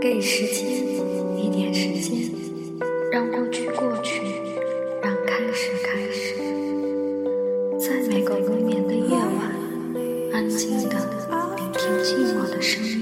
给时间一点时间，让过去过去，让开始开始。在每个无眠的夜晚，安静的聆听寂寞的声音，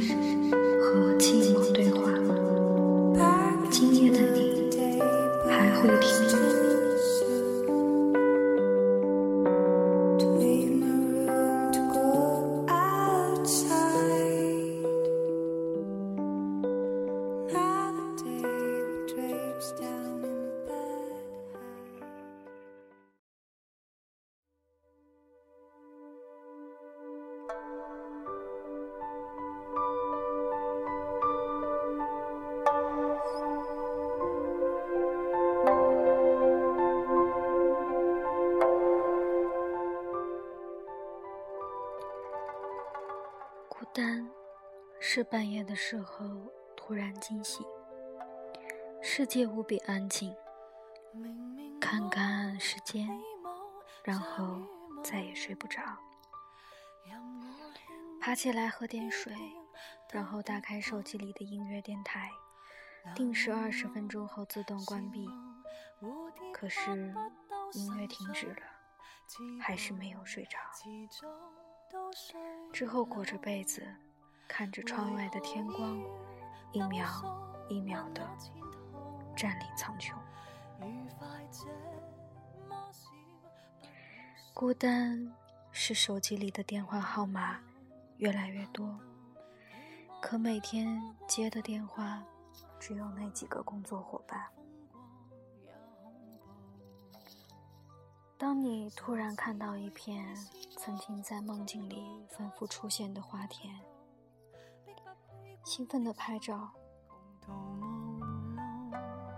是半夜的时候突然惊醒，世界无比安静，看看时间，然后再也睡不着。爬起来喝点水，然后打开手机里的音乐电台，定时二十分钟后自动关闭。可是音乐停止了，还是没有睡着。之后裹着被子，看着窗外的天光，一秒一秒的占领苍穹。孤单是手机里的电话号码越来越多，可每天接的电话只有那几个工作伙伴。当你突然看到一片曾经在梦境里反复出现的花田，兴奋的拍照，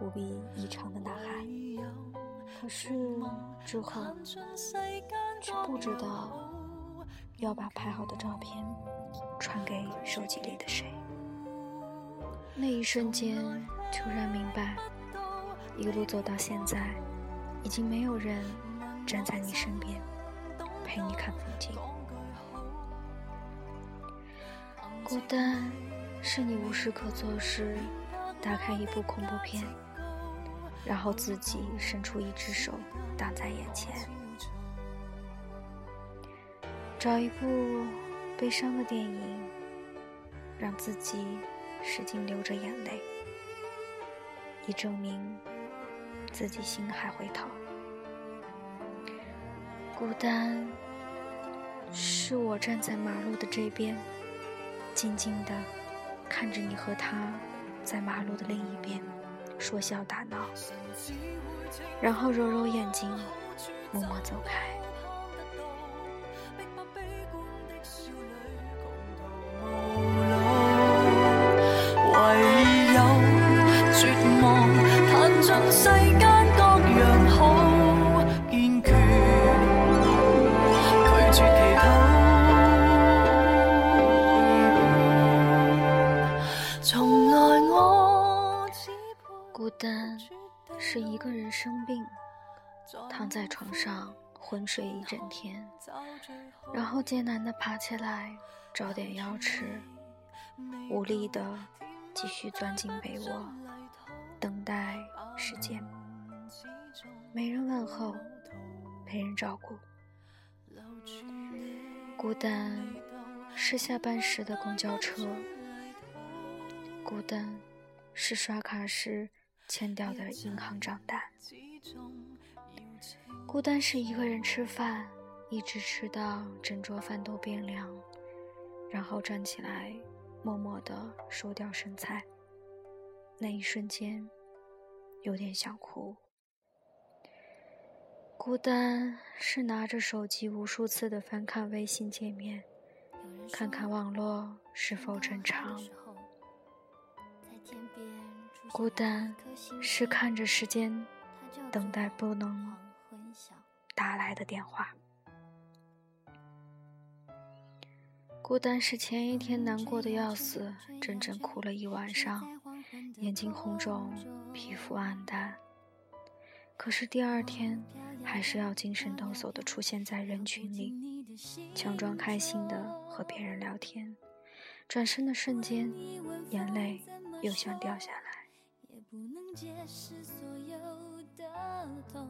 无比异常的呐喊。可是之后，却不知道要把拍好的照片传给手机里的谁。那一瞬间，突然明白，一路走到现在，已经没有人。站在你身边，陪你看风景。孤单，是你无事可做时，打开一部恐怖片，然后自己伸出一只手挡在眼前，找一部悲伤的电影，让自己使劲流着眼泪，以证明自己心还会疼。孤单，是我站在马路的这边，静静的看着你和他在马路的另一边说笑打闹，然后揉揉眼睛，默默走开。是一个人生病，躺在床上昏睡一整天，然后艰难的爬起来找点药吃，无力的继续钻进被窝，等待时间。没人问候，没人照顾。孤单是下班时的公交车，孤单是刷卡时。欠掉的银行账单，孤单是一个人吃饭，一直吃到整桌饭都变凉，然后站起来，默默地收掉剩菜。那一瞬间，有点想哭。孤单是拿着手机无数次的翻看微信界面，看看网络是否正常。孤单是看着时间，等待不能打来的电话。孤单是前一天难过的要死，整整哭了一晚上，眼睛红肿，皮肤暗淡。可是第二天还是要精神抖擞的出现在人群里，强装开心的和别人聊天，转身的瞬间，眼泪又想掉下来。解释所有的痛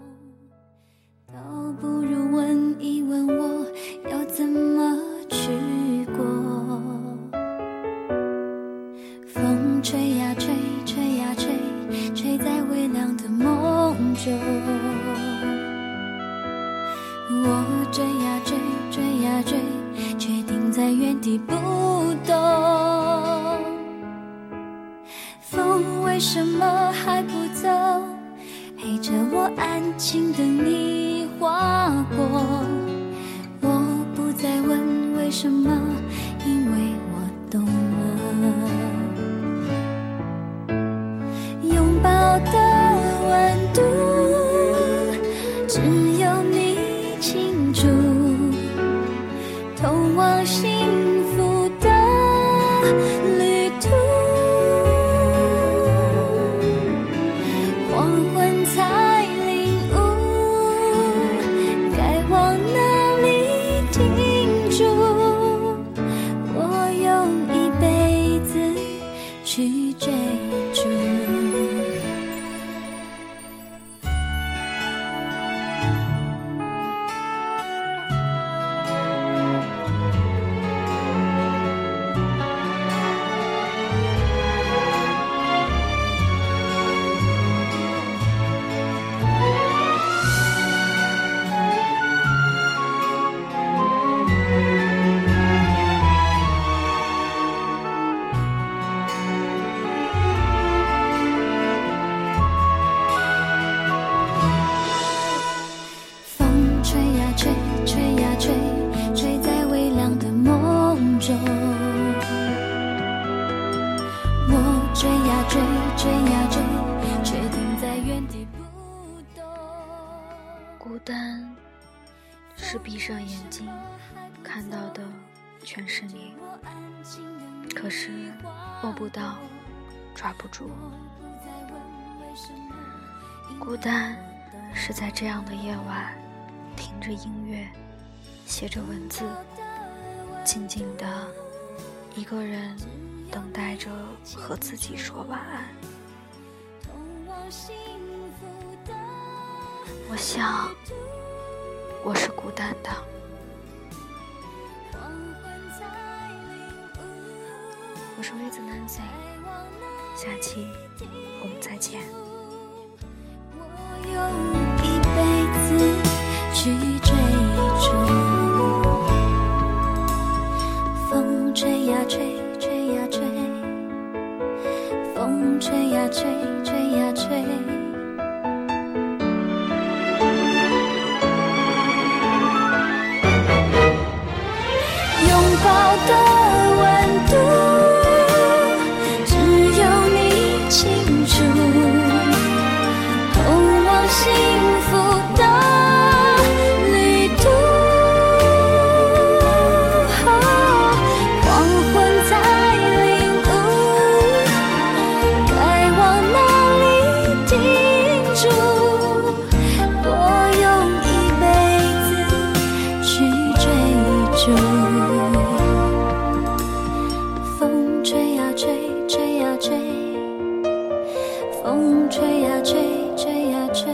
倒不如问一问我要怎么去过。风吹呀吹，吹呀吹，吹在微凉的梦中。我追呀追，追呀追，却停在原地不动。为什么还不走？陪着我安静等你划过。我不再问为什么，因为我懂了。拥抱的温度，只有你清楚。通往幸福的路孤单是闭上眼睛看到的全是你，可是握不到，抓不住。孤单是在这样的夜晚，听着音乐，写着文字，静静的一个人等待着和自己说晚安。我想，我是孤单的。我是栗子 Nancy，下期我们再见。风吹呀吹吹呀吹